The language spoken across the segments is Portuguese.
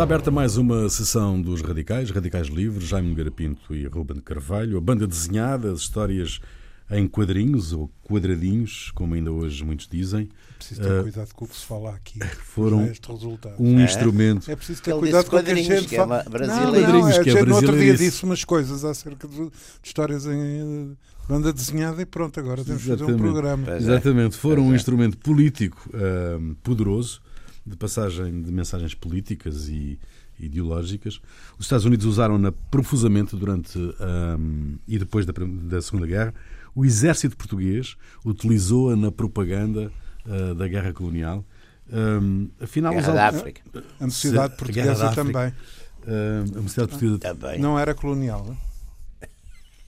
Está aberta mais uma sessão dos Radicais, Radicais Livres, Jaime Garapinto e Ruben Carvalho. A banda desenhada, as histórias em quadrinhos ou quadradinhos, como ainda hoje muitos dizem. Preciso ter uh, cuidado com o que se fala aqui. Foram um é? instrumento. É preciso ter Ele cuidado com o que a gente que é fala. É não, não, é, que é no outro dia disse umas coisas acerca de, de histórias em banda desenhada e pronto, agora temos que fazer um programa. Pois é. Exatamente, foram um instrumento político uh, poderoso, de passagem de mensagens políticas e ideológicas. Os Estados Unidos usaram-na profusamente durante um, e depois da, da Segunda Guerra. O exército português utilizou-a na propaganda uh, da guerra colonial. Um, afinal, guerra da África. A mocidade portuguesa também. Uh, a mocidade portuguesa também. Não era colonial. Não?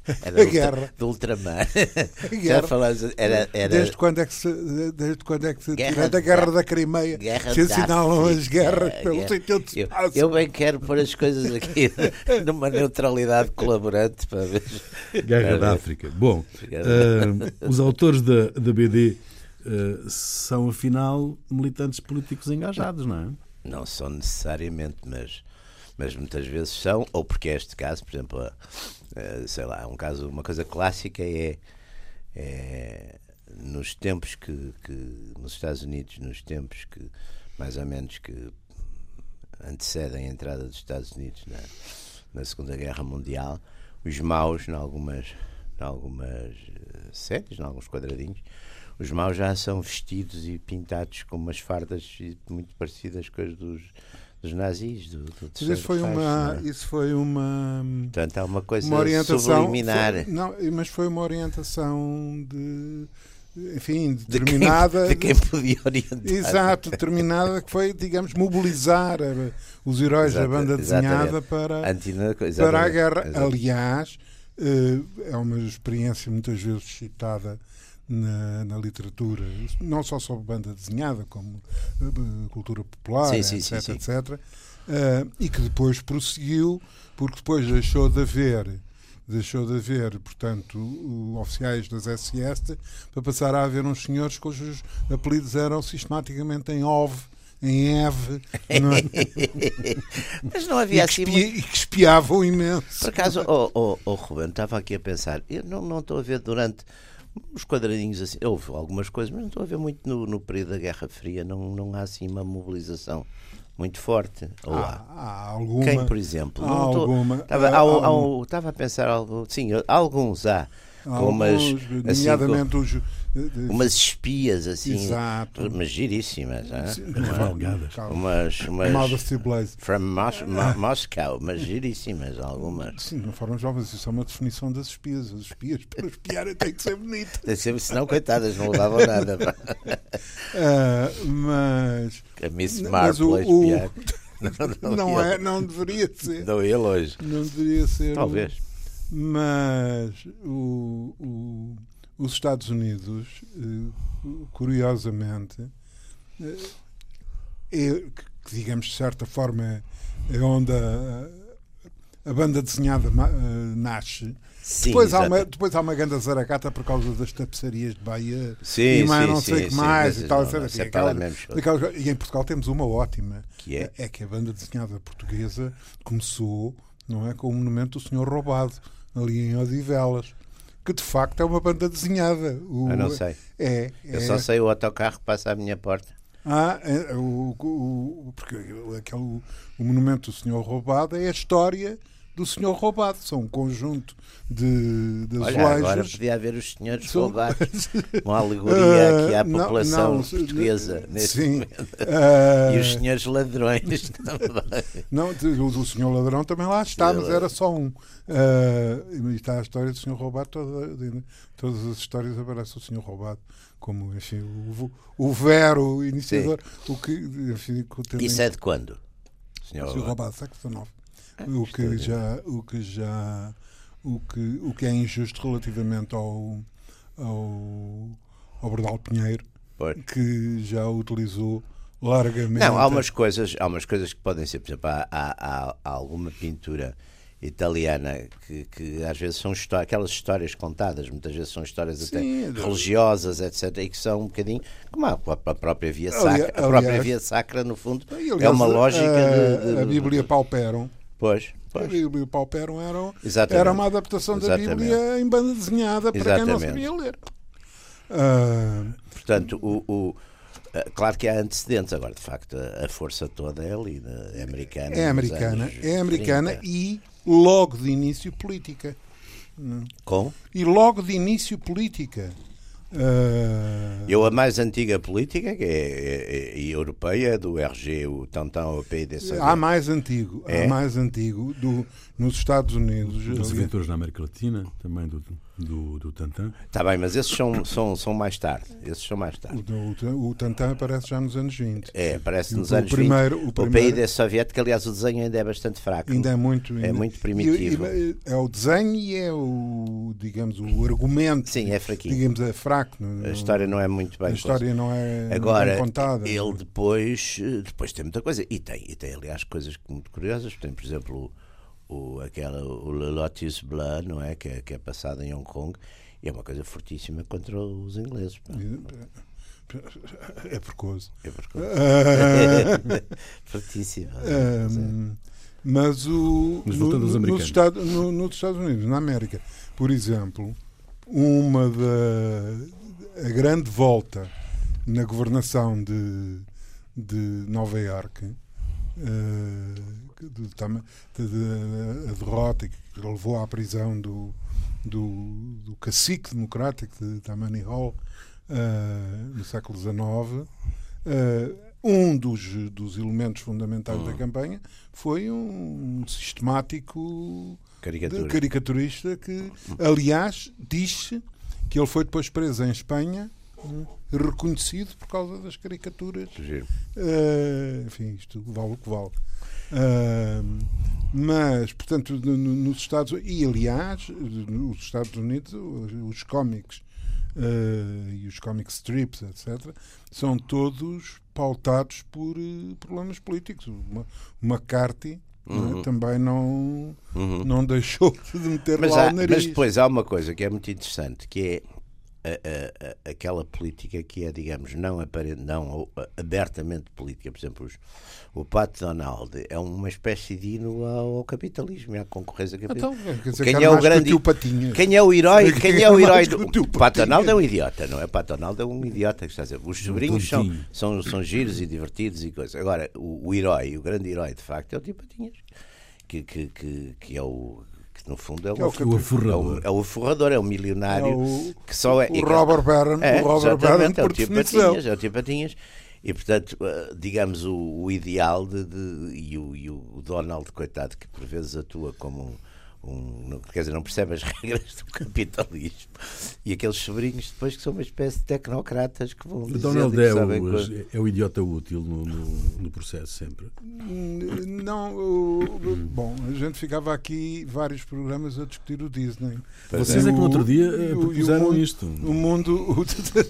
Era a guerra. do ultramar. Já falaste, era, era... Desde quando é que se, desde quando é que se guerra da guerra da Crimeia guerra se assinalam as guerras pelo guerra. sentido de eu, eu bem quero pôr as coisas aqui numa neutralidade colaborante para ver. Guerra da África. Bom, uh, os autores da, da BD uh, são afinal militantes políticos engajados, não é? Não são necessariamente, mas, mas muitas vezes são, ou porque é este caso, por exemplo, eh, sei lá, um caso, uma coisa clássica é, é nos tempos que, que, nos Estados Unidos, nos tempos que mais ou menos que antecedem a entrada dos Estados Unidos na, na Segunda Guerra Mundial, os maus, em algumas, em algumas eh, séries, em alguns quadradinhos, os maus já são vestidos e pintados com umas fardas muito parecidas com as dos dos nazis, do, do isso foi uma é? Isso foi uma. Portanto, há uma coisa uma orientação, subliminar. Foi, não, mas foi uma orientação de. Enfim, determinada. De quem, de quem podia orientar. Exato, determinada que foi, digamos, mobilizar os heróis Exato, da banda desenhada para, para a guerra. Aliás, eh, é uma experiência muitas vezes citada na, na, literatura, não só sobre banda desenhada, como uh, cultura popular, sim, sim, etc, sim, etc. Uh, e que depois prosseguiu, porque depois deixou de haver deixou de haver, portanto, oficiais das SS para passar a haver uns senhores cujos apelidos eram sistematicamente em OV, em Eve, não é? mas não havia e assim. Muito... E que espiavam imenso. Por acaso, o oh, oh, oh, Ruben, estava aqui a pensar, eu não, não estou a ver durante os quadradinhos assim, houve algumas coisas, mas não estou a ver muito no, no período da Guerra Fria, não, não há assim uma mobilização muito forte. Ou há, há, há alguma, Quem, por exemplo? Há alguma, estava, há, há, estava a pensar algo, sim, alguns há. Alguns, umas, assim, nomeadamente os umas espias assim, Exato. mas giríssimas, cavalgadas. Umas, umas Blaze. From Mos Mo Moscow, mas giríssimas algumas. Sim, não foram jovens, isso é uma definição das espias. As espias para espiar têm que ser bonitas. Tem que ser, senão, coitadas, não levavam nada. uh, mas. A Miss Marple a espiar. Não, não, não, é, não deveria ser. Não ia longe. Não deveria ser. Talvez. Mas o, o os Estados Unidos, eh, curiosamente, é, que digamos de certa forma é onde a, a banda desenhada eh, nasce. Sim, depois, há uma, depois há uma grande zaracata por causa das tapeçarias de Bahia sim, e mais sim, não sei o que mais sim, e tal. Não, não, assim, aquelas, e em Portugal temos uma ótima, que é? é que a banda desenhada portuguesa começou não é, com o monumento do Senhor Roubado, ali em Odivelas que de facto é uma banda desenhada. O, Eu não sei. É, Eu só sei o autocarro que passa à minha porta. Ah, é, o, o, porque aquele, o monumento do Senhor Roubado é a história do senhor roubado. São um conjunto de, de Olha, azulejos. Agora podia haver os senhores São... roubados. Uma alegoria aqui à população não, não, portuguesa neste sim, momento. Uh... E os senhores ladrões também. Não, o, o senhor ladrão também lá está, mas era só um. Uh, e está a história do senhor roubado, toda, todas as histórias aparece o senhor roubado como enfim, o, o Vero, iniciador. O que, enfim, Isso é de quando? Senhor, senhor roubado, século XIX. O que já o que já o que o que é injusto relativamente ao ao, ao Bordal Pinheiro que já utilizou largamente não há umas coisas há umas coisas que podem ser por exemplo há, há, há alguma pintura italiana que, que às vezes são histórias, aquelas histórias contadas, muitas vezes são histórias Sim, até religiosas, etc. E que são um bocadinho como a, a própria Via Sacra. Aliás, a própria Via Sacra, no fundo, aliás, é uma lógica a, de, de, a Bíblia Pauperum. Pois. Pois. A Bíblia Pauperum era, era uma adaptação Exatamente. da Bíblia em banda desenhada para Exatamente. quem não sabia ler. Uh... Portanto, o, o eh, claro que há antecedentes, agora de facto a força toda é ali, é americana. É americana, é americana e logo de início política. Com? E logo de início política. Uh... Eu, a mais antiga política, que é, é, é, europeia, do RG, o Tantan ao PIDC. Há mais antigo, é? há mais antigo do, nos Estados Unidos. Dos inventores na América Latina, também do, do, do Tantan. Está bem, mas esses são, são, são mais tarde. Esses são mais tarde. O, o, o Tantan aparece já nos anos 20. É, aparece nos o, anos primeiro, 20. O, primeiro, o PID soviético, aliás, o desenho ainda é bastante fraco. Ainda é muito, é muito primitivo. E, e, é o desenho e é o, digamos, o argumento. Sim, é fraquinho. Digamos, é fraco. a história não é muito bem A história não é, Agora, não é contada. ele depois, depois tem muita coisa. E tem, e tem aliás, coisas muito curiosas. Tem, por exemplo, o, aquela, o Lotus Bleu, não é? Que, é? que é passado em Hong Kong, e é uma coisa fortíssima contra os ingleses. É precoce. É precoce. Fortíssima. Um, mas o. Mas no, nos, no Estados, no, nos Estados Unidos, na América, por exemplo, uma da. a grande volta na governação de, de Nova Iorque. Uh, de, de, a derrota que levou à prisão do, do, do cacique democrático de Tammany Hall uh, no século XIX. Uh, eh, um dos, dos elementos fundamentais da hum. campanha foi um sistemático caricaturista que, aliás, disse que ele foi depois preso em Espanha reconhecido por causa das caricaturas. Uh, enfim, isto vale o que vale. Uh, mas, portanto, no, nos Estados e aliás, nos Estados Unidos, os cómics uh, e os comic strips, etc., são todos pautados por uh, problemas políticos. Uma, McCarthy é? Uhum. Né, também não, uhum. não deixou de meter mas lá há, o nariz. Mas depois há uma coisa que é muito interessante, que é a, a, aquela política que é, digamos, não, aparente, não abertamente política. Por exemplo, os, o Pat Donald é uma espécie de hino ao capitalismo e à concorrência capitalista. Então, dizer, quem é o grande quem é o herói quem é o herói do o Pat Donald é um idiota não é? Pat Donald é um idiota que está a dizer os sobrinhos são, são, são giros e divertidos e coisas agora o, o herói o grande herói de facto é o Tio Patinhas que, que, que, que é o que no fundo é o, é o, aforrador. É o, é o forrador, é o milionário é o, que só é. O Robert Barron, é, o Robert Barron, é o Tio Patinhas, é o Tio Patinhas. E, portanto, eh, digamos, o, o ideal de, de e, o, e, o, Donald, coitado, que por vezes atua como um, um, quer dizer, não percebe as regras do capitalismo. E aqueles sobrinhos depois que são uma espécie de tecnocratas que vão. O Donald é o, é o idiota útil no, no, no processo, sempre. Não, o, bom, a gente ficava aqui vários programas a discutir o Disney. Vocês é, é que no outro dia eh, propuseram o, isto. O mundo.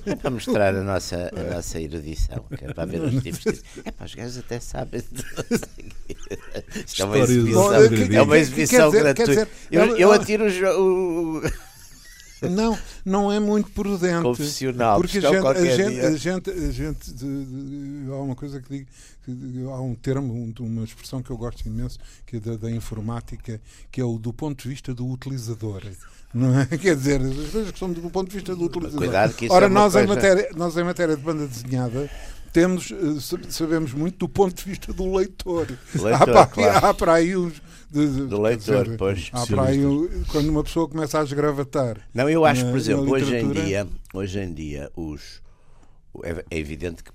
É para mostrar a nossa, a nossa erudição, que é para ver os tipos de. É para os gajos até sabem. Isto é uma exibição, é uma exibição gratuita eu, eu atiro o. Não, não é muito prudente. Confessional, porque a gente, a gente, a gente, a gente, de, de, há uma coisa que digo, que, há um termo, um, uma expressão que eu gosto imenso, que é da, da, informática, que é o do ponto de vista do utilizador. Não é? Quer dizer, as coisas que são do ponto de vista do utilizador. Cuidado que isso Ora, é nós, coisa... em matéria, nós em matéria de banda desenhada temos, eh, sabemos muito do ponto de vista do leitor. leitor há, para, claro. há para aí os de, de, do leitor, dizer, pois. Há para aí, quando uma pessoa começa a esgravatar. Não, eu acho, por exemplo, hoje em dia, hoje em dia os, é, é evidente que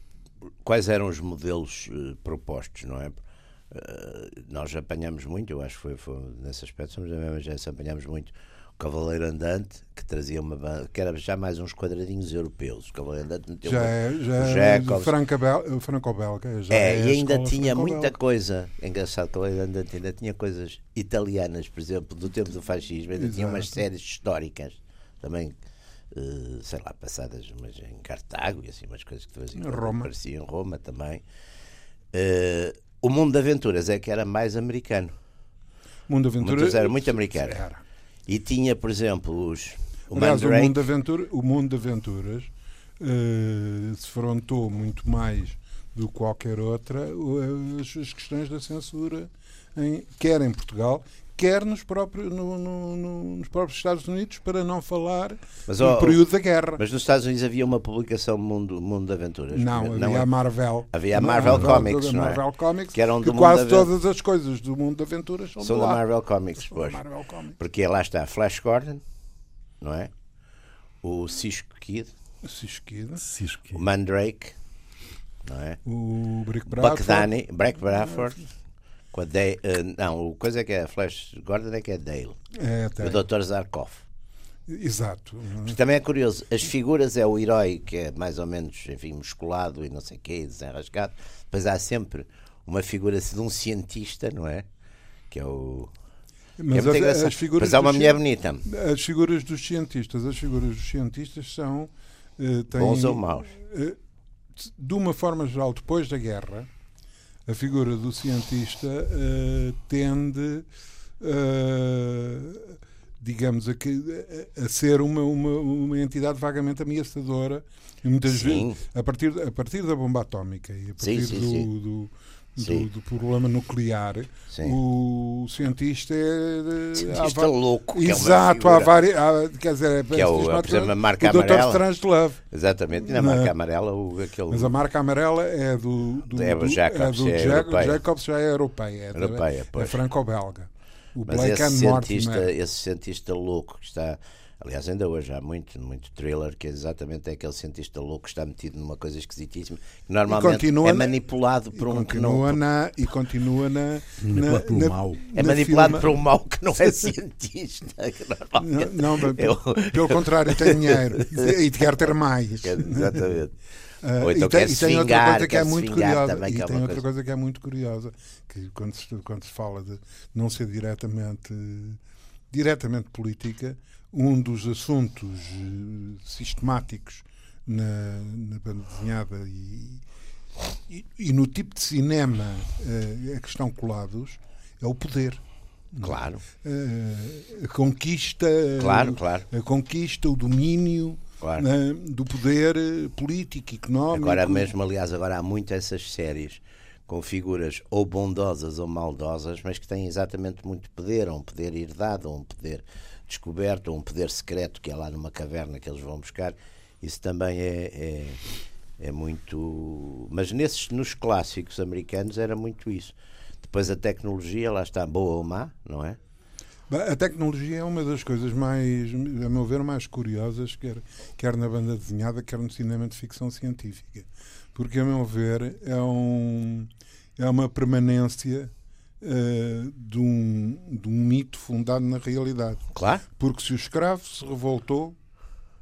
quais eram os modelos uh, propostos, não é? Uh, nós apanhamos muito, eu acho que foi, foi nesse aspecto, somos da mesma geração, apanhamos muito Cavaleiro Andante, que trazia uma banda, que era já mais uns quadradinhos europeus. O Cavaleiro Andante meteu já é, já é franco-belga. Franco é, é, e ainda tinha muita coisa. Engraçado, Cavaleiro Andante ainda tinha coisas italianas, por exemplo, do tempo do fascismo, ainda Exato. tinha umas séries históricas também. Uh, sei lá, passadas mas em Cartago e assim, umas coisas que faziam Roma. pareciam Roma também. Uh, o mundo de aventuras é que era mais americano. Mundo Aventura. Muito zero, muito americano. Era. E tinha, por exemplo, os. O Aliás, o Mundo, Aventura, o Mundo de Aventuras uh, se frontou muito mais do que qualquer outra as, as questões da censura, em, quer em Portugal, quer nos próprios, no, no, no, nos próprios Estados Unidos, para não falar mas, do oh, período da guerra. Mas nos Estados Unidos havia uma publicação Mundo, mundo de Aventuras? Não, havia não, a Marvel. Havia a Marvel, Marvel Comics, não é? Marvel Comics, que, eram que quase todas as coisas do Mundo de Aventuras são, são da Marvel Comics, pois. Marvel Comics. Porque lá está Flash Gordon, não é? O Cisco Kid. Cisco Kid. Cisco Kid. O Mandrake, não é? O Brick Bradford. Buck Danny, Brick Bradford. Com a Dale, uh, não, o coisa é que é Flash Gordon é que é Dale. É, o Dr. Zarkov. Exato. Também é curioso, as figuras é o herói que é mais ou menos, enfim, musculado e não sei o quê, desenrascado. Depois há sempre uma figura de um cientista, não é? Que é o. Mas é as, as, figuras Mas há uma mulher bonita. As figuras dos cientistas, as figuras dos cientistas são. Uh, têm, Bons ou maus? Uh, de uma forma geral, depois da guerra, a figura do cientista uh, tende, uh, digamos, a, a, ser uma, uma, uma entidade vagamente ameaçadora e muitas sim. vezes a partir, a partir da bomba atómica e a partir sim, sim, do, do do, do, problema nuclear, Sim. o cientista é. Cientista há, louco. Exato, há várias. Quer dizer, que é o, por exemplo, a marca o amarela. Dr. Love. Exatamente, e na marca amarela, o, aquele. Mas a marca amarela é do. do é do Jacobs, é, do é Jacobs já é europeia. É, europeia, é franco-belga. O Mas Blake esse cientista, esse cientista louco que está Aliás, ainda hoje há muito, muito thriller que é exatamente é aquele cientista louco que está metido numa coisa esquisitíssima que normalmente é manipulado por um que não. Na, e continua na. Pelo na, mal. É manipulado por um mal que não é cientista. não, não eu... pelo contrário, tem dinheiro e quer ter mais. Exatamente. Uh, Ou então e tem, e tem outra coisa que é muito curiosa. Também, e é tem outra coisa. coisa que é muito curiosa, que quando se, quando se fala de não ser diretamente, diretamente política, um dos assuntos eh, sistemáticos na, na banda desenhada e, e, e, no tipo de cinema uh, a que estão colados é o poder. Claro. Uh, a conquista. Claro, claro. A conquista, o domínio. Claro. Uh, do poder político, económico. Agora mesmo, aliás, agora há muitas essas séries com figuras ou bondosas ou maldosas, mas que têm exatamente muito poder, ou um poder herdado, ou um poder descoberto, ou um poder secreto que é lá numa caverna que eles vão buscar. Isso também é, é, é muito. Mas nesses, nos clássicos americanos era muito isso. Depois a tecnologia, lá está, boa ou má, não é? A tecnologia é uma das coisas mais, a meu ver, mais curiosas, quer, quer na banda desenhada, quer no cinema de ficção científica. Porque, a meu ver, é, um, é uma permanência uh, de, um, de um mito fundado na realidade. Claro. Porque se o escravo se revoltou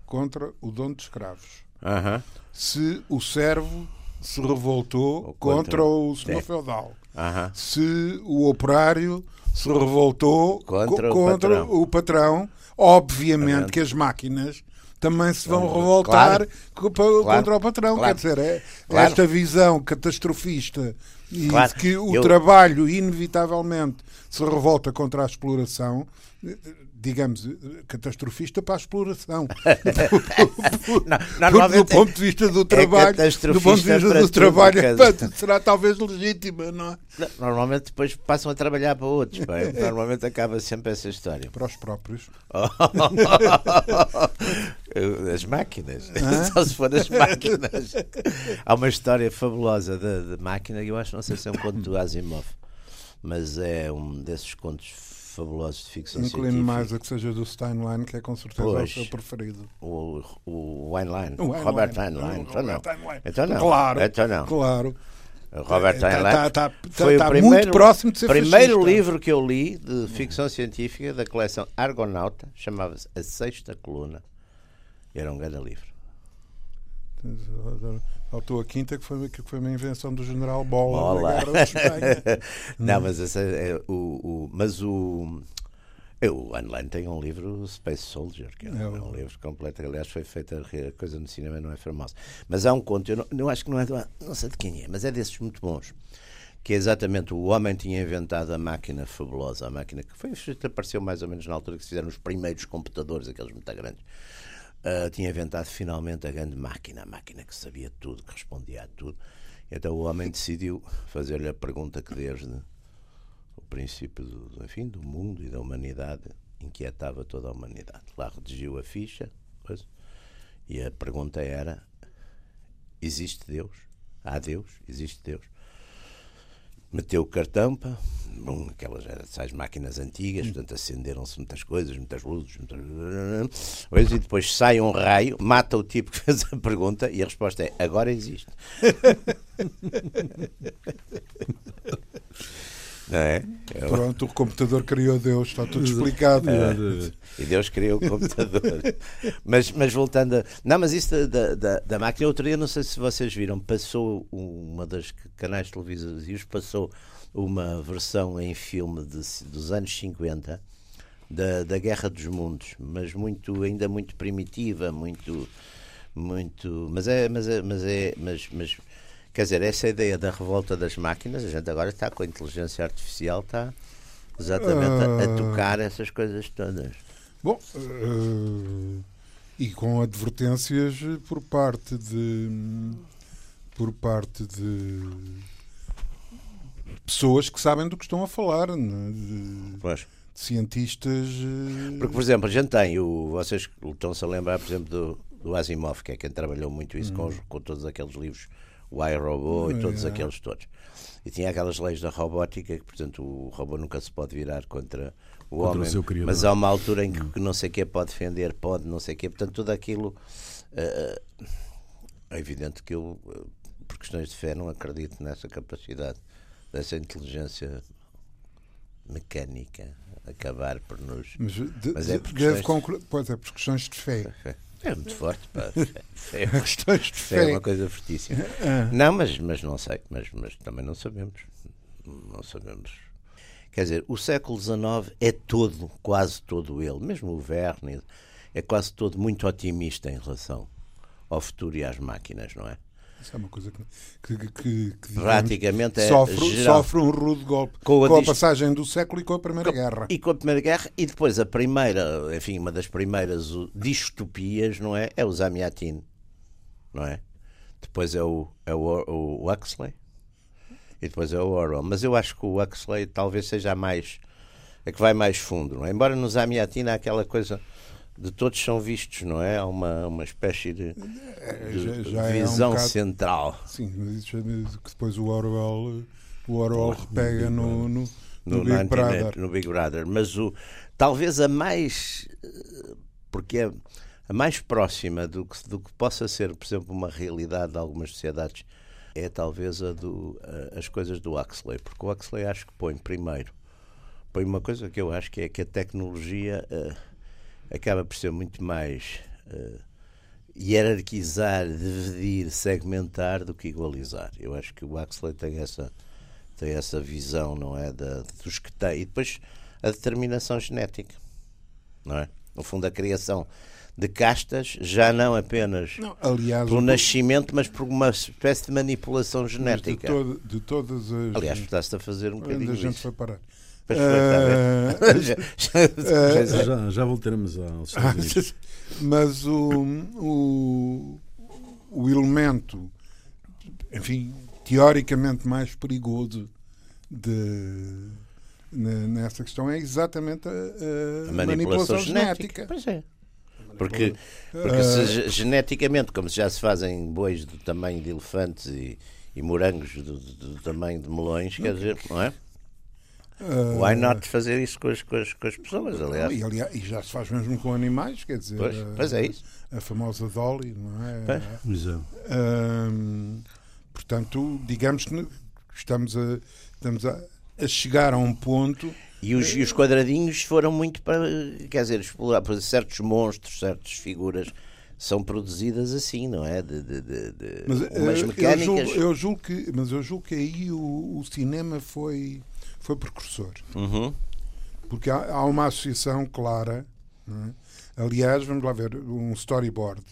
contra o dono de escravos, uh -huh. se o servo se revoltou contra, contra, o senhor feudal, uh -huh. se o operário se revoltou contra, co contra o, patrão. o patrão, obviamente que as máquinas também se vão revoltar claro. contra o patrão. Claro. Quer dizer, é, esta visão catastrofista e claro. que o eu... trabalho, inevitavelmente, se revolta contra a exploração, digamos, catastrofista para a exploração. não, do ponto de vista do é trabalho, é do ponto de vista do trabalho, será talvez legítima, não é? Normalmente depois passam a trabalhar para outros. Normalmente acaba sempre essa história. Para os próprios. as máquinas. Só se for as máquinas. Há uma história fabulosa de, máquina, eu acho, não sei se é um conto do Asimov, mas é um desses contos fabulosos de ficção Inclino científica. mais a que seja do Steinlein, que é com certeza pois, o seu preferido. O, o Weinlein. O Robert Heinlein. Então não. Então não. Claro. Então não. Claro. Robert Heinlein tá, tá, tá, foi o primeiro, muito próximo de ser primeiro fascista. livro que eu li de ficção científica da coleção Argonauta chamava-se A Sexta Coluna. Era um grande livro. Faltou a quinta, que foi, que foi uma invenção do general Bola, Bola. Não, mas, essa é, o, o, mas o. O Online tem um livro, Space Soldier, que é, é um, livro completo. Aliás, foi feita a coisa no cinema, não é famosa. Mas há um conto, eu, não, eu acho que não é. Não sei de quem é, mas é desses muito bons. que é exatamente o homem tinha inventado a máquina fabulosa, a máquina que foi, apareceu mais ou menos na altura que se fizeram os primeiros computadores, aqueles muito grandes. Uh, tinha inventado finalmente a grande máquina, a máquina que sabia tudo, que respondia a tudo. Então o homem decidiu fazer-lhe a pergunta que desde o princípio do, enfim, do mundo e da humanidade inquietava toda a humanidade. Lá redigiu a ficha pois, e a pergunta era: existe Deus? Há Deus? Existe Deus? meteu o cartão, bom, aquelas essas máquinas antigas, portanto acenderam-se muitas coisas, muitas luzes, muitas... e depois sai um raio, mata o tipo que fez a pergunta e a resposta é agora existe. Não é? Eu... Pronto, o computador criou Deus, está tudo explicado. É, e Deus criou o computador. mas, mas voltando a. Não, mas isso da, da, da máquina, outro dia, não sei se vocês viram, passou uma das canais televisivos, passou uma versão em filme de, dos anos 50 da, da Guerra dos Mundos, mas muito, ainda muito primitiva, muito. muito mas é. Mas é, mas é mas, mas Quer dizer, essa ideia da revolta das máquinas, a gente agora está com a inteligência artificial, está exatamente a, a ah. tocar essas coisas todas. Bom, uh, e com advertências por parte de por parte de pessoas que sabem do que estão a falar, né? de, pois. de cientistas. Eh, Porque, por exemplo, a gente tem, o, vocês estão-se a lembrar, por exemplo, do, do Asimov, que é quem trabalhou muito isso hum. com, com todos aqueles livros o iRobot e todos é. aqueles todos. E tinha aquelas leis da robótica que, portanto, o robô nunca se pode virar contra o contra homem. O mas há uma altura em que, hum. não sei o que pode defender, pode, não sei o que. Portanto, tudo aquilo. Uh, é evidente que eu, por questões de fé, não acredito nessa capacidade, dessa inteligência mecânica acabar por nos. Mas, de, mas é por questões... pois é, por questões de fé. É muito forte, pá. É, questões de fé. É uma coisa fortíssima. Ah. Não, mas, mas não sei, mas, mas também não sabemos. Não sabemos. Quer dizer, o século XIX é todo, quase todo ele, mesmo o Verne, é quase todo muito otimista em relação ao futuro e às máquinas, não é? Isso é uma coisa que, que, que, que praticamente é sofre, sofre, um rude golpe com a, com a passagem do século e com a Primeira com, Guerra. E com a Primeira Guerra, e depois a primeira, enfim, uma das primeiras distopias, não é? É o Zamiatin, não é? Depois é o, é o, o Huxley e depois é o Orwell. Mas eu acho que o Huxley talvez seja mais. a que vai mais fundo, não é? Embora no Zamiatin há aquela coisa de todos são vistos, não é? Há uma, uma espécie de, é, de já, já visão é um bocado, central. Sim, mas isso é que depois o Orwell, o Orwell repega no, no, no, no Big Brother. No Big Brother. Mas o, talvez a mais. Porque é a mais próxima do que, do que possa ser, por exemplo, uma realidade de algumas sociedades é talvez a do, a, as coisas do Huxley. Porque o Huxley acho que põe primeiro. Põe uma coisa que eu acho que é que a tecnologia. Uh, acaba por ser muito mais uh, hierarquizar, dividir, segmentar do que igualizar. Eu acho que o Huxley tem essa, tem essa visão, não é? Da, dos que tem. E depois a determinação genética, não é? No fundo, a criação de castas, já não apenas não, aliás, pelo nascimento, mas por uma espécie de manipulação genética. De, todo, de, todas as. Aliás, estás-te a fazer um bocadinho. A gente foi parar. Uh, já, já, já voltaremos aos Estados Unidos. Mas o, o, o elemento, enfim, teoricamente mais perigoso de, nessa questão é exatamente a, a, a manipulação, manipulação, genética. genética. Pois é. Porque, porque se, geneticamente, como já se fazem bois do tamanho de elefantes e, e morangos do, do, tamanho de melões, quer dizer, não é? Uh, Why not fazer isso com as, com as, com as pessoas, aliás. E, aliás. e já se faz mesmo com animais, quer dizer. Pois, pois é isso. A, a, famosa Dolly, não é? Pois. Uh, portanto, digamos que estamos a, estamos a, a chegar a um ponto. E os, e os quadradinhos foram muito para, quer dizer, explorar, certos monstros, certas figuras são produzidas assim, não é? De, de, de, de mas, umas mecânicas. Eu julgo, eu julgo, que, mas eu julgo que aí o, o cinema foi foi precursor. Uhum. Porque há, há, uma associação clara. É? Aliás, vamos lá ver, um storyboard.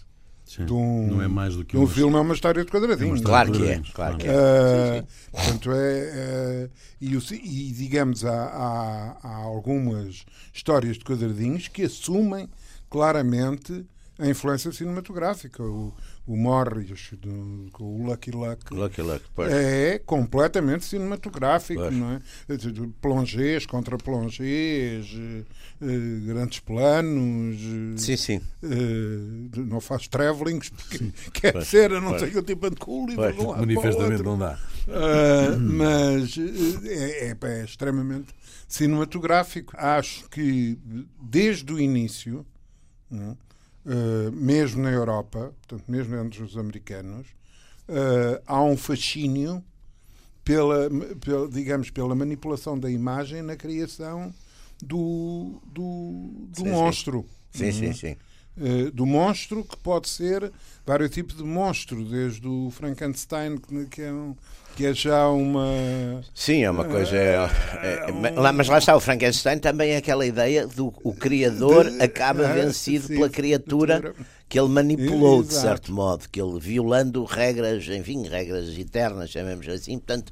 Sim. De um, não é mais do que um filme, é uma história de quadradinhos. É claro que é. Claro que é. Uh, portanto, é, uh, e, e, digamos, há, há, há algumas histórias de quadradinhos que assumem claramente a influência cinematográfica. O, o Morris, do, o Lucky Luck, Lucky Luck é completamente cinematográfico, pois. não é? Plongés contra plongés, eh, grandes planos. Eh, sim, sim. Eh, não faz travelings porque sim. quer pois. ser, a não pois. sei que tipo de cool e pois. Manifestamente não dá. Uh, mas é, é, é extremamente cinematográfico. Acho que desde o início. Não, uh, mesmo na Europa, portanto, mesmo entre os americanos, uh, há um fascínio pela, pela, digamos, pela manipulação da imagem na criação do, do, do sim, monstro. Sim, sim, uhum. sim. Uh, do monstro que pode ser vários tipos de monstro, desde o Frankenstein, que é um, que é já uma. Sim, é uma coisa. É, é, é, mas lá está, o Frankenstein também é aquela ideia do o criador de, acaba ah, vencido sim, pela criatura que ele manipulou, Exato. de certo modo, que ele violando regras, enfim, regras eternas, chamemos assim, portanto,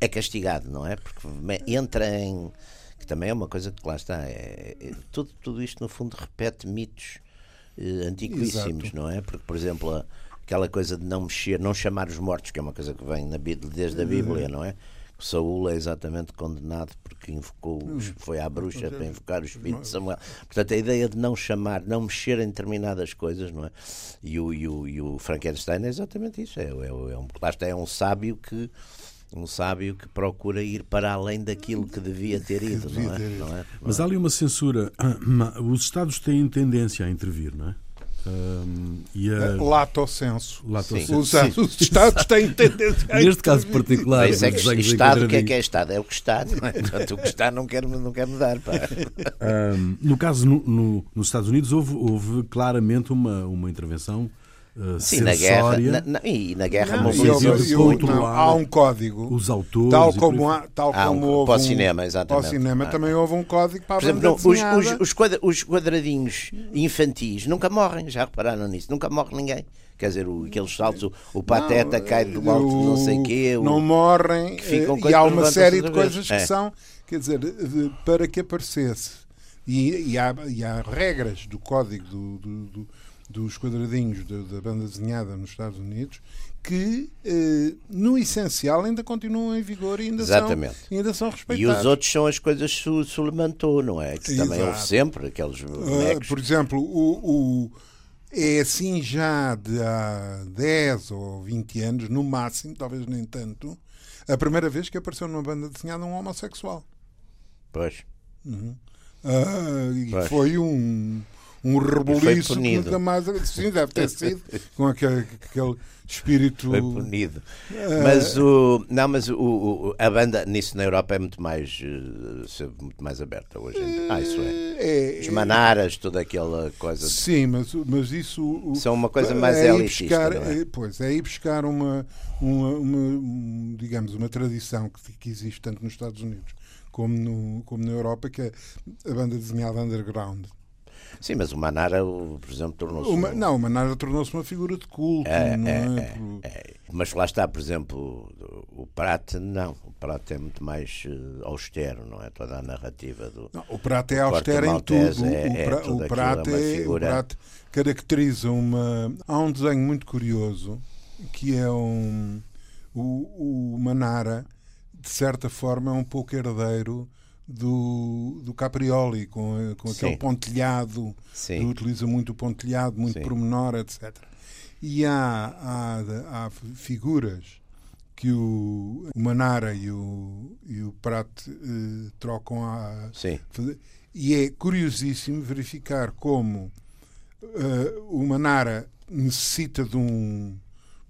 é castigado, não é? Porque entra em. que também é uma coisa que lá está. É, é tudo, tudo isto, no fundo, repete mitos eh, antiquíssimos, Exato. não é? Porque, por exemplo, a aquela coisa de não mexer, não chamar os mortos, que é uma coisa que vem na, desde a Bíblia, não é? Saúl é exatamente condenado porque invocou, foi à bruxa para invocar o espírito de Samuel. Portanto, a ideia de não chamar, não mexer em determinadas coisas, não é? E o, e o, e o Frankenstein é exatamente isso. É, é, é um, lá está, é um sábio que um sábio que procura ir para além daquilo que devia ter ido, não é? Não é? Mas há ali uma censura. Os Estados têm tendência a intervir, não é? Um, e a... É, lato senso. Lato senso. Os, os Estados têm tendência a Neste caso particular, Mas é que Estado, o que é que é Estado? É o que está, não é? Portanto, o que está não quer, não quer mudar. Um, no caso, no, no, nos Estados Unidos, houve, houve claramente uma, uma intervenção Uh, Sim, na guerra, na, na, e na guerra não, eu, não, há um código. os autores tal como, há, tal há como um, houve para o cinema, exatamente. para o cinema ah, também houve um código para por exemplo, não, os, os, os, quadradinhos infantis nunca morrem, já repararam nisso? Nunca morre ninguém. Quer dizer, o, aqueles saltos, o, o pateta não, cai do alto não sei quê. O, não morrem, e há uma série de coisas que é. são, quer dizer, de, para que aparecesse, e, e, há, e há regras do código do, do, do dos quadradinhos da, da banda desenhada nos Estados Unidos que, eh, no essencial, ainda continuam em vigor e ainda, Exatamente. São, ainda são respeitados. E os outros são as coisas que Sulemantou, não é? Que Exato. também houve sempre aqueles Uh, por exemplo, o, o, é assim já de há 10 ou 20 anos, no máximo, talvez nem tanto, a primeira vez que apareceu numa banda desenhada um homossexual. Pois. Uhum. Uh, e pois. foi um um rebuliço que nunca mais. Sim, deve ter sido, com aquele, aquele espírito. Foi punido. Uh... Mas, o, não, mas o, o, a banda nisso na Europa é muito mais, uh, muito mais aberta hoje. Uh... Ah, isso é. é Os é. manaras, toda aquela coisa. Sim, mas, mas isso. São uma coisa mais é elitista. Buscar, é? pois, é ir buscar uma, uma, uma, digamos, uma tradição que, que existe tanto nos Estados Unidos como, no, como na Europa, que é a banda desenhada underground. Sim, mas o Manara, por exemplo, tornou-se. Um... Não, o Manara tornou-se uma figura de culto. É, não é, é, é, Mas lá está, por exemplo, o Prat, não. O Prat é muito mais uh, austero, não é? Toda a narrativa do. Não, o Prat é austero em tudo. É, o, pra, tudo o, Prat é, o Prat caracteriza uma. Há um desenho muito curioso que é um. O, o Manara, de certa forma, é um pouco herdeiro do, do Caprioli, com, com aquele pontilhado, Sim. utiliza muito o pontilhado, muito Sim. pormenor, etc. E há, há, há figuras que o, o, Manara e o, e o Prat eh, trocam a. Sim. E é curiosíssimo verificar como uh, o Manara necessita de um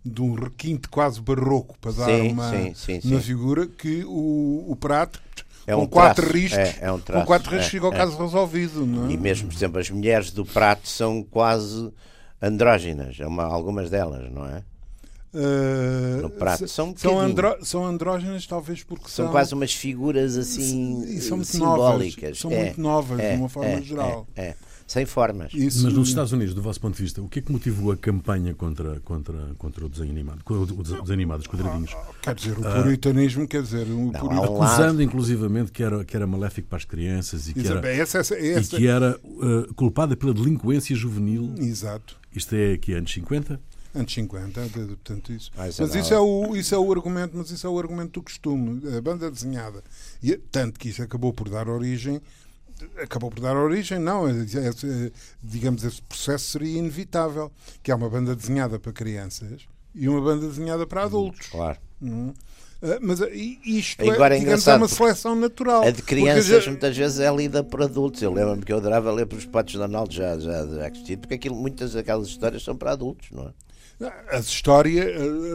de um requinte quase barroco para dar sim, uma, sim, sim, uma figura que o, o Prato é com um quatro traço, riscos, é, é um traço, com quatro riscos é, fica o caso é. resolvido. Não é? E mesmo, por exemplo, as mulheres do prato são quase andróginas, é uma, algumas delas, não é? Uh, no prato são, são, andro, são andrógenas talvez porque são, são quase umas figuras assim são simbólicas novas, são muito novas de uma forma geral é, sem formas. Isso... Mas nos Estados Unidos, do vosso ponto de vista, o que é que motivou a campanha contra, contra, contra o desenho animado, o desenho animado, os quadradinhos? Ah, quer dizer, o puritanismo, quer dizer, um não, acusando inclusivamente que era, que era maléfico para as crianças e que era, essa, essa, essa... E que era uh, culpada pela delinquência juvenil. Exato. Isto é aqui anos 50? Anos 50, portanto isso. Ah, isso mas isso é, o, isso é o argumento, mas isso é o argumento do costume, a banda desenhada. E, tanto que isso acabou por dar origem acabou por dar origem, não, esse, digamos, esse processo seria inevitável, que é uma banda desenhada para crianças e uma banda desenhada para adultos. Claro. Uhum. mas isto Agora é, é, digamos, é uma seleção natural. A de crianças já... muitas vezes é lida por adultos. Eu lembro-me que eu adorava ler para os Patos de Arnaldo já, já, já porque aquilo, muitas daquelas histórias são para adultos, não é? As, história,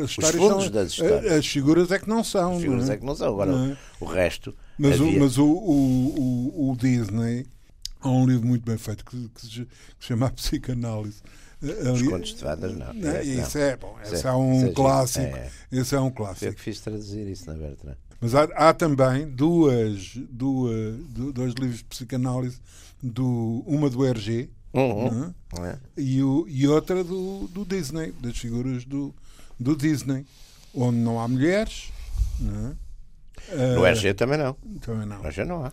as histórias são, das histórias. As figuras é que não são. As figuras é? é? que não são. Agora, não é? o resto. Mas, havia... o, mas o, o, o, Disney há um livro muito bem feito que, que se chama Psicanálise. Os contos de fadas, não. não isso é, bom, esse é, é um é clássico. É, Esse é um clássico. Eu que fiz traduzir isso na Bertrand. Mas há, há, também duas, duas, dois livros de psicanálise, do, uma do Hergé, Uhum. É? E, o, e outra do, do Disney, das figuras do, do Disney, onde não há mulheres. Não é? No RG também não. Também não. No RG não há.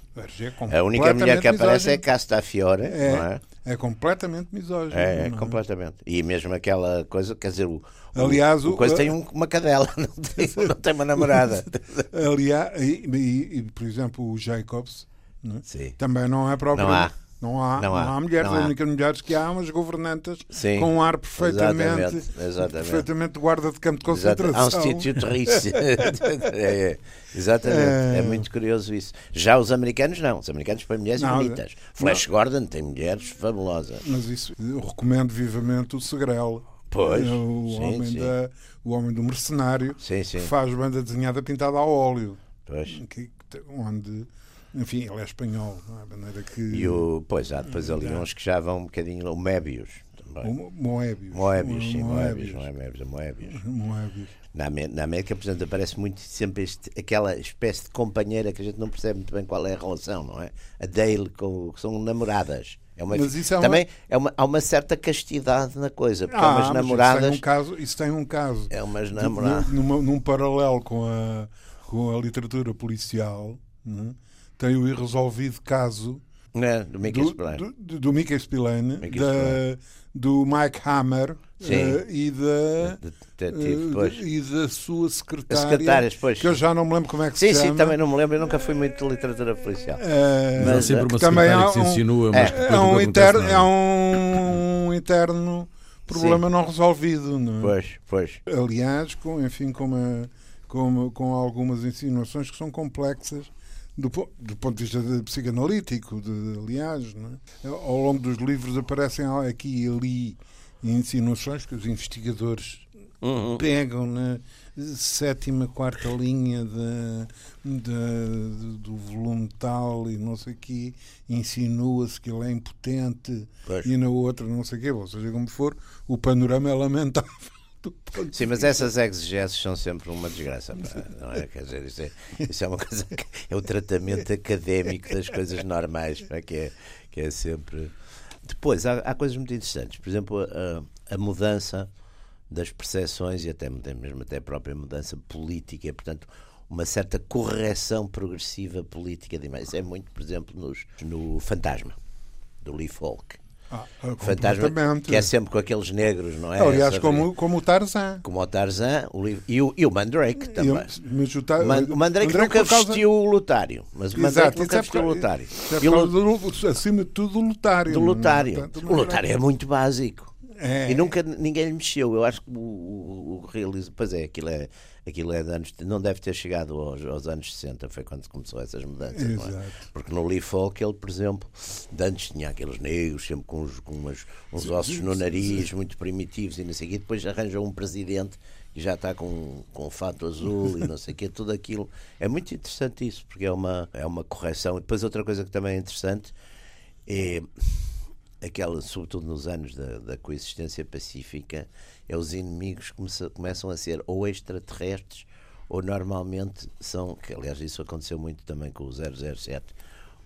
É a única mulher que aparece é Castafiore. É, não é? é completamente misógino. É, é completamente. E mesmo aquela coisa, quer dizer, o, Aliás, o, o coisa tem um, uma cadela, não tem, não tem uma namorada. Aliás, e, e, e, por exemplo, o Jacobs não é? também não é próprio. Não há. Não há, não há, não há mulheres, não há. as únicas mulheres que há umas governantas Sim, com um ar perfeitamente, exatamente, exatamente. perfeitamente guarda de campo de concentração. Há um sítio terrice. é, é, exatamente, é... é... muito curioso isso. Já os americanos não, os americanos põem mulheres não, bonitas. Flash. Gordon tem mulheres fabulosas. Mas isso, eu recomendo vivamente o Segrel. Pois, o, sim, homem sim. Da, o homem do mercenário sim, que faz banda desenhada pintada ao óleo. Pois. Que, onde enfim, ele é espanhol, não é? maneira que. E o, pois há depois ali uns que já vão um bocadinho. O Mébios também. O Moebius. Moebius, sim, Moebius, não é Mébius, é Moebius. Moebius. Na, na América, por exemplo, aparece muito sempre este, aquela espécie de companheira que a gente não percebe muito bem qual é a relação, não é? A Dale, com, são namoradas. É uma, mas isso é também uma... é uma, há uma certa castidade na coisa, porque ah, umas namoradas. Isso tem um caso. Isso tem um caso é umas namoradas. Num, num paralelo com a, com a literatura policial. Não é? Tem o irresolvido caso é, do Mickey Spillane, do, do, do, Mickey Spillane, Mickey da, do Mike Hammer uh, e, da, uh, e da sua secretária, que eu já não me lembro como é que sim, se chama. Sim, também não me lembro, eu nunca fui muito de literatura policial. Uh, mas é sempre uma também há que se insinua, mas é, é, um interno, é um interno problema sim. não resolvido. Não é? Pois, pois. Aliás, com, enfim, com, uma, com, com algumas insinuações que são complexas do, do ponto de vista de, psicanalítico, de, aliás. É? Ao longo dos livros aparecem aqui e ali insinuações que os investigadores uhum. pegam na sétima, quarta linha de, de, do volume tal e não sei o quê, insinua-se que ele é impotente pois. e na outra não sei o quê, ou seja, como for, o panorama é lamentável. Sim, mas essas exegeses são sempre uma desgraça, não é? Quer dizer, isso é, isso é uma coisa que é o tratamento académico das coisas normais, que é, que é sempre. Depois, há, há coisas muito interessantes. Por exemplo, a, a mudança das percepções e até mesmo até a própria mudança política, portanto, uma certa correção progressiva política de imagens. É muito, por exemplo, nos, no Fantasma, do Lee Falk. Ah, fantasma que é sempre com aqueles negros, não é? Aliás, como, como o Tarzan. Como o Tarzan o livro, e, o, e o Mandrake também. Eu, mas o, Man, o Mandrake, Mandrake nunca causa... vestiu o lutário. Mas o Mandrake Exato, nunca é vestiu o lutário. É do, acima de tudo, o lutário. Do lutário. Portanto, o lutário é muito básico. É. E nunca ninguém lhe mexeu. Eu acho que o, o, o realismo. Pois é, aquilo é aquilo é de anos, não deve ter chegado aos, aos anos 60, foi quando começou essas mudanças. É? Porque no Lee Folk, ele, por exemplo, de antes tinha aqueles negros, sempre com, uns, com umas, uns ossos no nariz, muito primitivos e não sei o quê, depois arranja um presidente que já está com, com um fato azul e não sei o quê, tudo aquilo. É muito interessante isso, porque é uma, é uma correção. E depois outra coisa que também é interessante é aquela, sobretudo nos anos da, da coexistência pacífica, é os inimigos que começam a ser ou extraterrestres ou normalmente são, que aliás isso aconteceu muito também com o 007,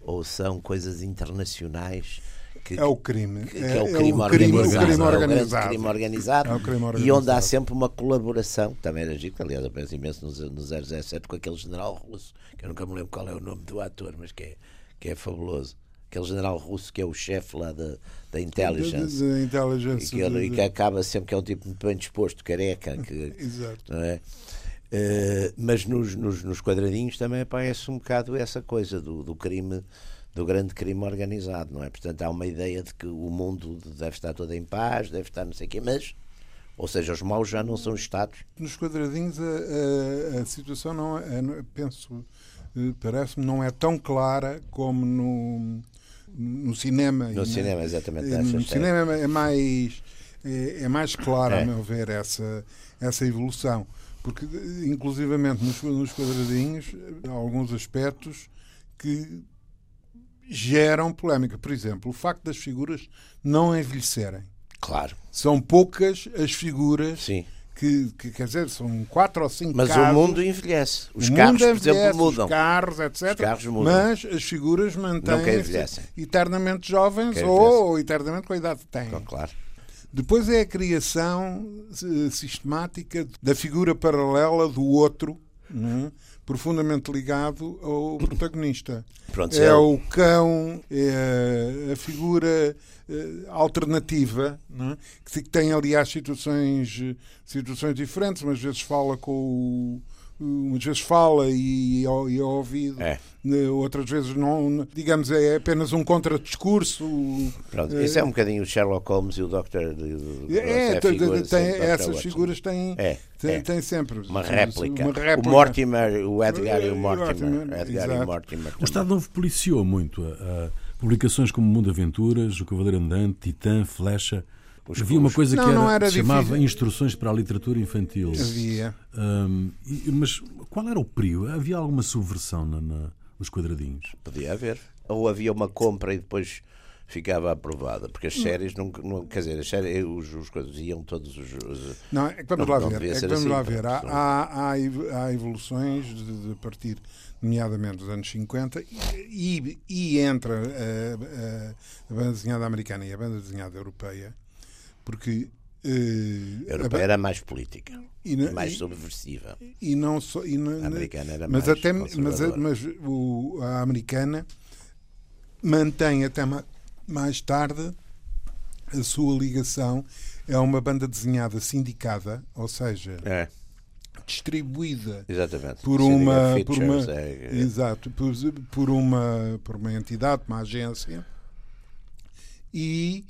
ou são coisas internacionais que, é o crime. Que, é, o crime, é o crime, organizado, crime organizado. É o crime organizado, é o crime organizado. E onde há sempre uma colaboração, também era giro, aliás, eu penso imenso no, no 007 com aquele general russo, que eu nunca me lembro qual é o nome do ator, mas que é, que é fabuloso aquele general russo que é o chefe lá da, da intelligence, da, intelligence e, que, ele, e que acaba sempre que é um tipo muito bem disposto, careca, que, Exato. não é? Uh, mas nos, nos, nos, quadradinhos também aparece um bocado essa coisa do, do crime do grande crime organizado, não é? Portanto, há uma ideia de que o mundo deve estar todo em paz, deve estar não sei o quê, mas, ou seja, os maus já não são Estados. Nos quadradinhos a, a, a situação não é, penso, eh, parece-me, não é tão clara como no, no cinema. No cinema, exatamente. No cinema é mais, é, é mais clara, é. a meu ver, essa, essa evolução. Porque, inclusivamente, nos, nos quadradinhos, há alguns aspectos que geram polémica. Por exemplo, o facto das figuras não envelhecerem. Claro. São poucas as figuras Sim. Que, que, quer dizer, são quatro ou cinco Mas casos. o mundo envelhece. Os o carros, envelhece, por exemplo, mudam. Os carros, etc. Os carros mudam. Mas as figuras mantêm-se eternamente jovens ou, ou, eternamente com a idade que têm. Claro. Depois é a criação sistemática da figura paralela do outro, é? profundamente ligado ao protagonista. Pronto, é, é o cão, é a figura alternativa, é? que tem, aliás, situações, situações diferentes, mas às vezes fala com o umas vezes fala e, e é ouvido, é. Né, outras vezes não, digamos, é apenas um contradiscurso. Pronto, é, isso é um bocadinho o Sherlock Holmes e o Dr. É, tem, tem, essas figuras têm, é, têm, é. têm sempre uma réplica. uma réplica. O Mortimer, o Edgar e o Mortimer. Edgar e Mortimer o Estado Novo policiou muito a, a publicações como Mundo Aventuras, O Cavaleiro Andante, Titã, Flecha. Os Havia uma coisa não, que era, não era chamava difícil. Instruções para a Literatura Infantil. Havia. Um, mas qual era o período? Havia alguma subversão na, na, nos quadradinhos? Podia haver. Ou havia uma compra e depois ficava aprovada, porque as séries não, não quer dizer, as séries, os, os coisas iam todos os, os não, é que vamos não, lá ver, é que vamos assim, lá ver. Há, há, há, evoluções de, de partir nomeadamente dos anos 50 e, e entre a, a, a banda desenhada americana e a banda desenhada europeia porque Uh, Europeia era mais política e não, mais subversiva e não só e não, a americana era mas mais até mas, mas o, a americana mantém até mais tarde a sua ligação é uma banda desenhada sindicada ou seja é. Distribuída Exatamente. por uma por uma é, é. exato por, por uma por uma entidade uma agência e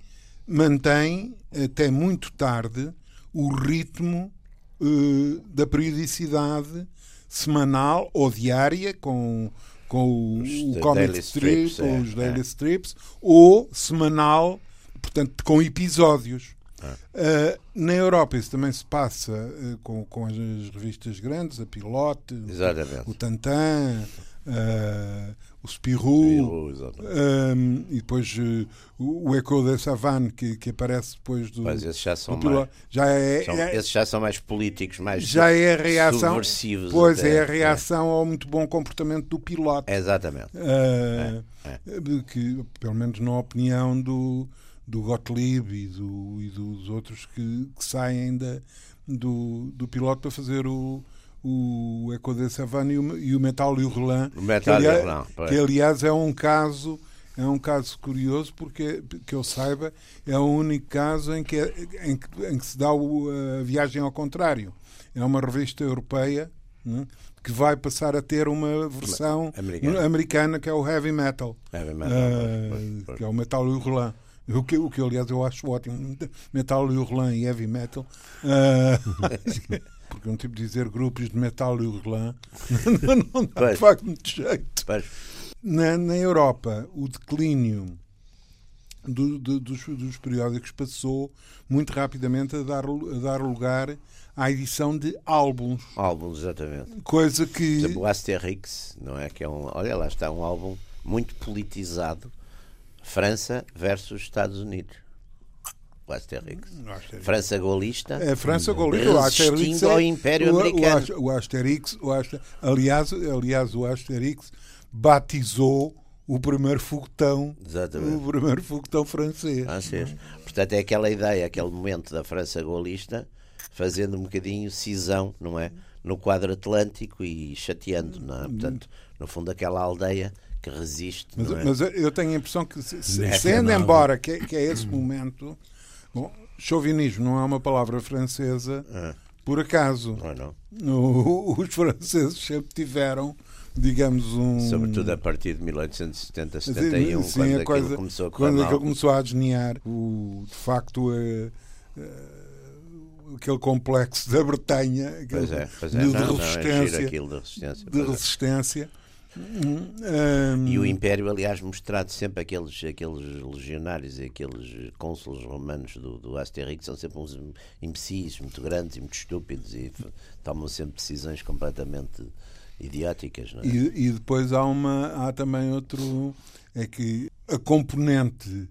mantém até muito tarde o ritmo uh, da periodicidade semanal ou diária com com os o comic strip, strips, é, os daily é. strips ou semanal portanto com episódios uh, na Europa isso também se passa uh, com, com as revistas grandes a Pilote Exatamente. o Tantan uh, o Spirou, um, e depois uh, o Echo da Savane, que, que aparece depois do. Mas esses já são mais. Já é, são, é, esses já são mais políticos, mais já é a reação. Pois até, é a reação é. ao muito bom comportamento do piloto. Exatamente. Uh, é, que, pelo menos na opinião do, do Gottlieb e, do, e dos outros que, que saem da, do, do piloto para fazer o o Eco de Savane e o, e o Metal e o Roland, o Metal que, aliás, Roland, que aliás é um caso é um caso curioso porque que eu saiba é o único caso em que, é, em que, em que se dá o, a viagem ao contrário. É uma revista europeia né, que vai passar a ter uma versão americana, americana que é o heavy metal, heavy metal uh, pois, pois. que é o Metal e o Roland o que, o que aliás eu acho ótimo Metal e e Heavy Metal uh, porque um tipo dizer grupos de metal e urlã não dá de facto muito jeito. Na, na Europa, o declínio do, do, dos, dos, periódicos passou muito rapidamente a dar, a dar lugar à edição de álbuns. Álbuns, exatamente. Coisa que. Por exemplo, o Asterix, não é? Que é um, olha lá está um álbum muito politizado. França versus Estados Unidos o Asterix. França golista. É, França golista. O Asterix é, ao Império o, Americano. O, o Asterix, o Asterix, aliás, aliás, o Asterix batizou o primeiro foguetão, Exatamente. o primeiro foguetão francês. francês. Portanto, é aquela ideia, aquele momento da França golista, fazendo um bocadinho cisão, não é? No quadro atlântico e chateando, não é? Portanto, no fundo, aquela aldeia que resiste. Mas, é? mas eu tenho a impressão que, se, se, sendo embora que, que, é esse momento, bom, chauvinismo não é uma palavra francesa, é. por acaso. Não, não. os franceses sempre tiveram digamos um sobretudo a partir de 1870 71 sim, quando a coisa, começou a quando aquilo começou a desniar o de facto a, a, aquele complexo da Bretanha pois é, pois é. de, não, resistência, não, é de resistência de resistência um, e o Império, aliás, mostrado sempre aqueles, aqueles legionários e aqueles cônsules romanos do, do Asterix são sempre uns imbecis muito grandes e muito estúpidos e tomam sempre decisões completamente idiáticas. É? E, e, depois há, uma, há também outro. É que a componente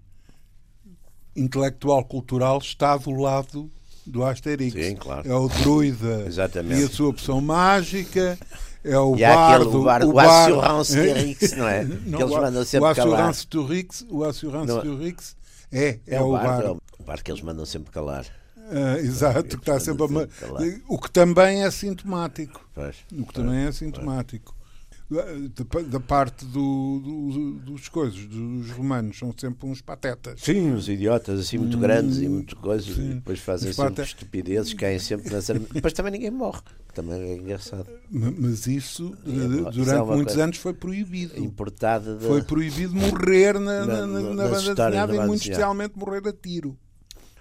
intelectual cultural está do lado do Asterix. Sim, claro. É o druida Exatamente. e a sua opção mágica. É o e bardo, aquele, o, bar, o, o bar... Assurance Rix, não é? Não, que eles mandam sempre o Assurance calar. Rix, o Assurance não, Rix é, é, é o, bar, bar. É o bar que eles mandam sempre calar. Uh, exato, que está sempre a... o que também é sintomático. Pois, o que também é sintomático. Da, parte do, do, dos coisas, dos romanos, são sempre uns patetas. Sim, uns idiotas assim muito hum, grandes e muito coisas, sim. e depois fazem sempre estupidezes, caem sempre nas Depois também ninguém morre, que também é engraçado. Mas isso, é, durante isso é muitos anos, foi proibido. Importada de... Foi proibido morrer na, na, na, na banda desenhada e muito especialmente morrer a tiro.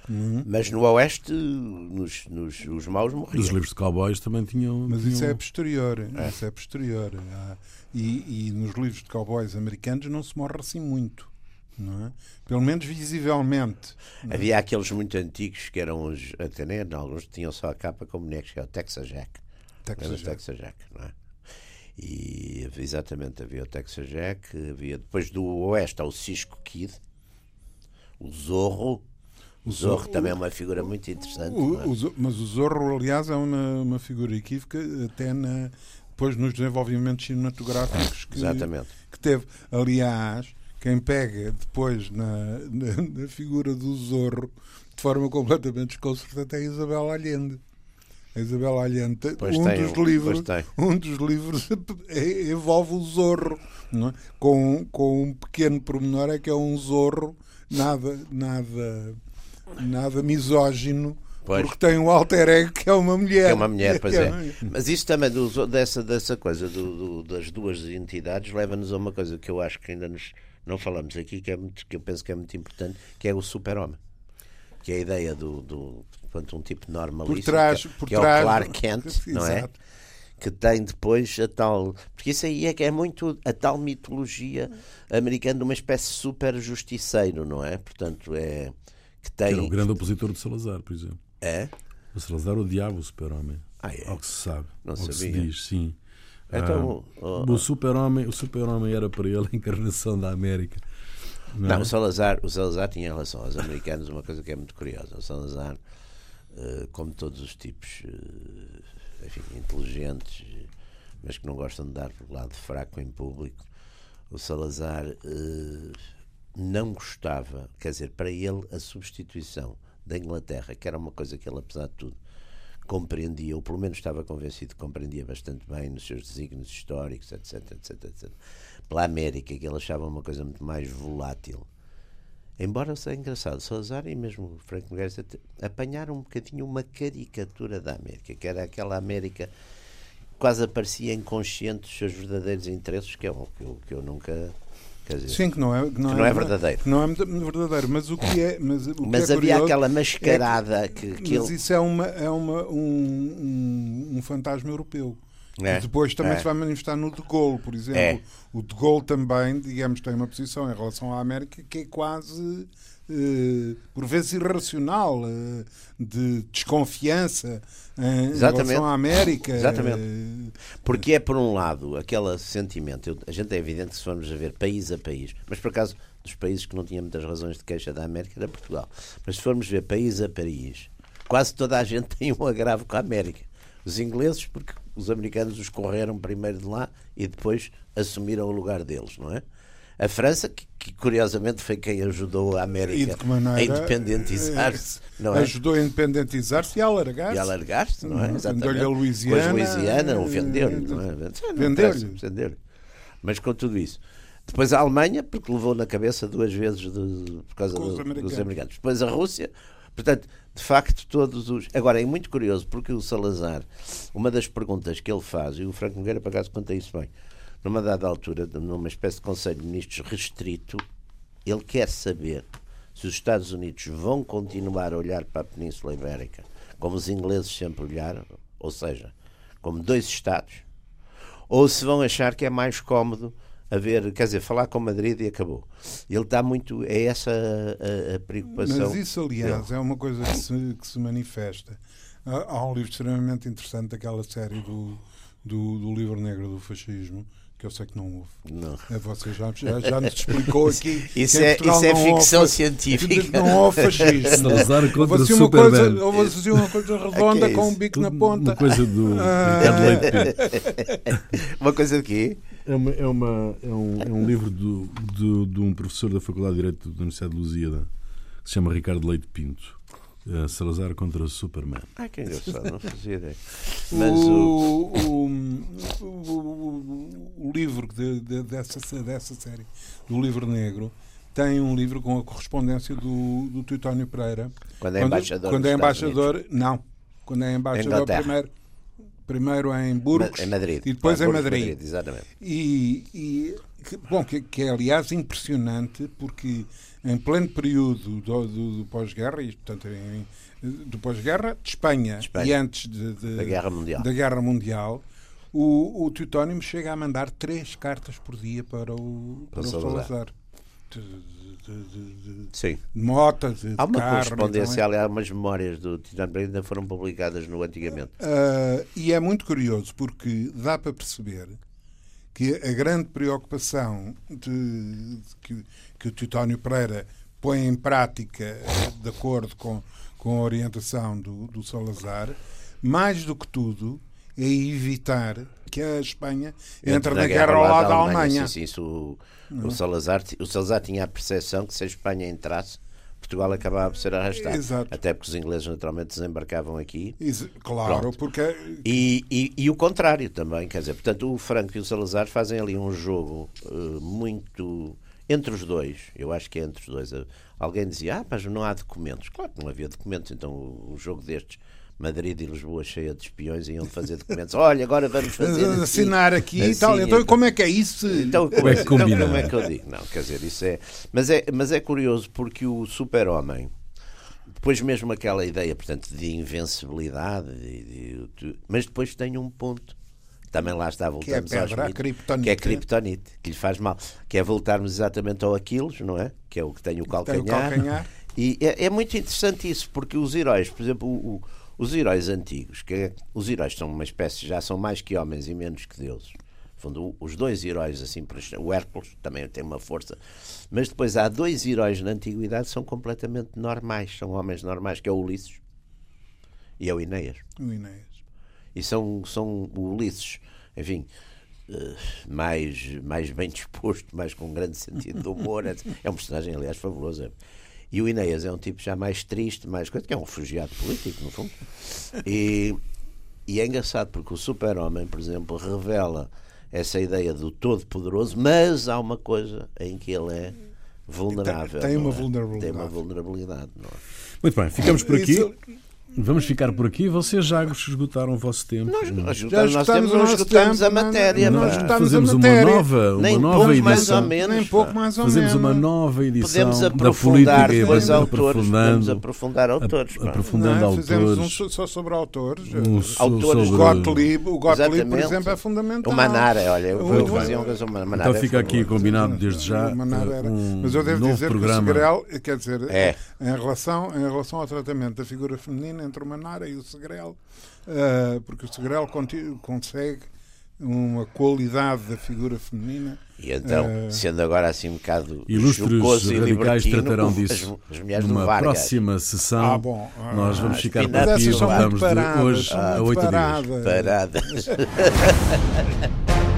Uhum. Mas no Oeste, nos, nos, os maus morriam. Os livros de cowboys também tinham. Mas tinham... isso é posterior. É. Isso é posterior. E, e nos livros de cowboys americanos não se morre assim muito. Não é? Pelo menos visivelmente. É? Havia aqueles muito antigos que eram os. Até nem alguns tinham só a capa com bonecos, que é o Texas Jack. Texas Jack. Texas Jack, não é? E exatamente havia o Texas Jack, havia depois do Oeste há o Cisco Kid, o Zorro, o Zorro também é uma figura muito interessante. O, é? o, mas o Zorro, aliás, é uma, uma figura equívoca até na, depois nos desenvolvimentos cinematográficos que, que teve. Aliás, quem pega depois na, na, na, figura do Zorro de forma completamente desconcertante é a Isabel Allende. A Isabel Allende, pois um, tem, dos livros, um dos livros envolve o Zorro, não é? com, com um pequeno pormenor é que é um Zorro nada, nada nada misógino. Pois. Porque tem um alter ego que é uma mulher. Que é uma mulher, pois é. é. Mas isso também dessa, dessa coisa do, do, das duas entidades leva-nos a uma coisa que eu acho que ainda nos, não falamos aqui, que, é muito, que eu penso que é muito importante, que é o super-homem. Que é a ideia do, do quanto um tipo normalista, por trás, por que, trás, é o Clark Kent, não é? que tem depois a tal. Porque isso aí é que é muito a tal mitologia americana de uma espécie de super justiceiro, não é? Portanto, é que tem. Que era o grande opositor de Salazar, por exemplo. É? O Salazar odiava o super-homem. Ah, é? Ao que se sabe. Não ao sabia. que se diz, sim. Então, ah, oh, o super-homem super era para ele a encarnação da América. Não, não é? o, Salazar, o Salazar tinha em relação aos americanos uma coisa que é muito curiosa. O Salazar, uh, como todos os tipos uh, enfim, inteligentes, mas que não gostam de dar o lado fraco em público, o Salazar uh, não gostava, quer dizer, para ele a substituição da Inglaterra, que era uma coisa que ele, apesar de tudo, compreendia, ou pelo menos estava convencido que compreendia bastante bem nos seus desígnios históricos, etc, etc, etc. Pela América, que ele achava uma coisa muito mais volátil. Embora seja engraçado, Salazar e mesmo Frank Nogueira apanharam um bocadinho uma caricatura da América, que era aquela América quase aparecia inconsciente dos seus verdadeiros interesses, que é o que eu, que eu nunca Dizer, Sim, que não é, que não, que não é, é, verdadeiro. não é verdadeiro, mas o que é. Mas, o mas que é havia aquela mascarada é que, que, Mas ele... isso é, uma, é uma, um, um, um fantasma europeu. É, depois também é. se vai manifestar no de Gaulle, por exemplo. É. O de Gaulle também, digamos, tem uma posição em relação à América que é quase eh, por vezes irracional, eh, de desconfiança eh, em relação à América. Exatamente. Porque é, por um lado, aquele sentimento. Eu, a gente é evidente que se formos a ver país a país, mas por acaso, dos países que não tinham muitas razões de queixa da América era Portugal. Mas se formos ver país a país, quase toda a gente tem um agravo com a América. Os ingleses, porque os americanos os correram primeiro de lá e depois assumiram o lugar deles, não é? A França, que, que, curiosamente foi quem ajudou a América a independentizar-se. Não é? Ajudou a independentizar-se e a alargar-se. E a alargar-se, não é? Uhum. Exatamente. Vendeu-lhe a Louisiana. a Louisiana, o vendeu-lhe. É? Vendeu-lhe. Vendeu Mas com tudo isso. Depois a Alemanha, porque levou na cabeça duas vezes de, por causa do, americanos. dos americanos. Depois a Rússia. Portanto, de facto, todos os. Agora, é muito curioso, porque o Salazar, uma das perguntas que ele faz, e o Franco Nogueira, por acaso, conta isso bem, numa dada altura, numa espécie de Conselho de Ministros restrito, ele quer saber se os Estados Unidos vão continuar a olhar para a Península Ibérica como os ingleses sempre olharam, ou seja, como dois Estados, ou se vão achar que é mais cómodo haver, quer dizer, falar com Madrid e acabou. Ele está muito. É essa a, a preocupação. Mas isso, aliás, é uma coisa que se, que se manifesta. Há um livro extremamente interessante daquela série do, do, do livro negro do fascismo que eu sei que não houve. Não. É, você já, já, já nos explicou aqui. isso é, isso é ficção houve, científica. Não houve fascismo. houve assim uma coisa, houve assim uma coisa redonda okay, com um bico na ponta. Uma coisa do ah. Uma coisa de quê? É, uma, é, uma, é, um, é um livro do, do, de um professor da Faculdade de Direito da Universidade de Lusíada que se chama Ricardo Leite Pinto Uh, Salazar contra Superman. Ah, que engraçado, não fazia ideia. Mas o, o, o, o livro de, de, dessa, dessa série, do livro negro, tem um livro com a correspondência do, do Teutónio Pereira. Quando é embaixador. Quando, é embaixador, não. Quando é embaixador, primeiro, primeiro em Burgos em Madrid. e depois ah, em Madrid. Madrid. Exatamente. E, e que, bom, que, que, é aliás impressionante porque em pleno período do, do, do pós-guerra, e portanto em, do pós-guerra de Espanha, Espanha, e antes de, de, da Guerra Mundial, da Guerra Mundial o, o Teutónimo chega a mandar três cartas por dia para o, para, para o Salazar. De, de, Sim. motas, de Há uma correspondência, há umas memórias do Teutónimo ainda foram publicadas no antigamente. Uh, e é muito curioso porque dá para perceber que a grande preocupação de, de que, que o Teutónio Pereira põe em prática de acordo com, com a orientação do, do Salazar, mais do que tudo, é evitar que a Espanha entre, na, guerra, ao lado da Alemanha. Alemanha. Sim, sim, isso, o, o, Salazar, o Salazar tinha a percepção que se a Espanha entrasse, Portugal acabava por ser arrastado. Exato. Até porque os ingleses naturalmente desembarcavam aqui. claro, Pronto. porque. E, e, e, o contrário também, quer dizer, portanto, o Franco e o Salazar fazem ali um jogo uh, muito. Entre os dois, eu acho que é entre os dois. Alguém dizia, ah, mas não há documentos. Claro que não havia documentos, então o, o jogo destes Madrid e Lisboa cheia de espiões iam fazer documentos. Olha, agora vamos fazer. Assim, Assinar aqui assim, e tal. Então, então, como é que é isso? Então, como é, que então, como é que eu digo? Não, quer dizer, isso é. Mas é, mas é curioso porque o super-homem. Depois mesmo aquela ideia, portanto, de invencibilidade, de, de, mas depois tem um ponto também lá está, voltamos que é pedra, aos que é criptonite, que lhe faz mal, que é voltarmos exatamente ao Aquiles, não é? Que é o que tem o calcanhar. Tem o calcanhar. E é, é, muito interessante isso, porque os heróis, por exemplo, o, os heróis antigos, que é, os heróis são uma espécie, já são mais que homens e menos que deuses. Fundo, os dois heróis, assim, o Hércules também tem uma força, mas depois há dois heróis na antiguidade que são completamente normais, são homens normais, que é o Ulisses e é o Inéas. O Inéas. E são, são o Ulisses, enfim, uh, mais, mais bem disposto, mais com um grande sentido de humor. é um personagem, aliás, fabuloso. E o Inês é um tipo já mais triste, mais coisa, que é um refugiado político, no fundo. E, e é engraçado porque o Super-Homem, por exemplo, revela essa ideia do todo-poderoso, mas há uma coisa em que ele é vulnerável. Tem, tem uma é? vulnerabilidade. Tem uma vulnerabilidade, não é? Muito bem, ficamos por aqui. Vamos ficar por aqui. Vocês já esgotaram o vosso tempo. Nós, nós, já nós temos, nós esgotamos tempo, a matéria. Nós fazemos a matéria. uma nova, uma nem nova pouco edição. Mais ou menos, nem pouco mais ou fazemos menos. uma nova edição podemos aprofundar da política depois autores, podemos aprofundar autores. A, aprofundando não, autores. Fizemos um só sobre autores. Um autores sobre... Gottlieb, o Gottlieb, por exemplo, é fundamental. O Manara, olha, eu vou fazer uma coisa. Manara então fica aqui combinado desde já. Mas eu devo dizer que o Segrel, quer dizer, em relação ao tratamento da figura feminina entre o Manara e o Segrel, uh, porque o Segrel consegue uma qualidade da figura feminina. E então, uh, sendo agora assim um bocado ilustres e radicais tratarão disso as, as numa próxima sessão. Ah, bom, ah, nós vamos ficar por aqui e voltamos de hoje a 8 paradas. dias. Paradas.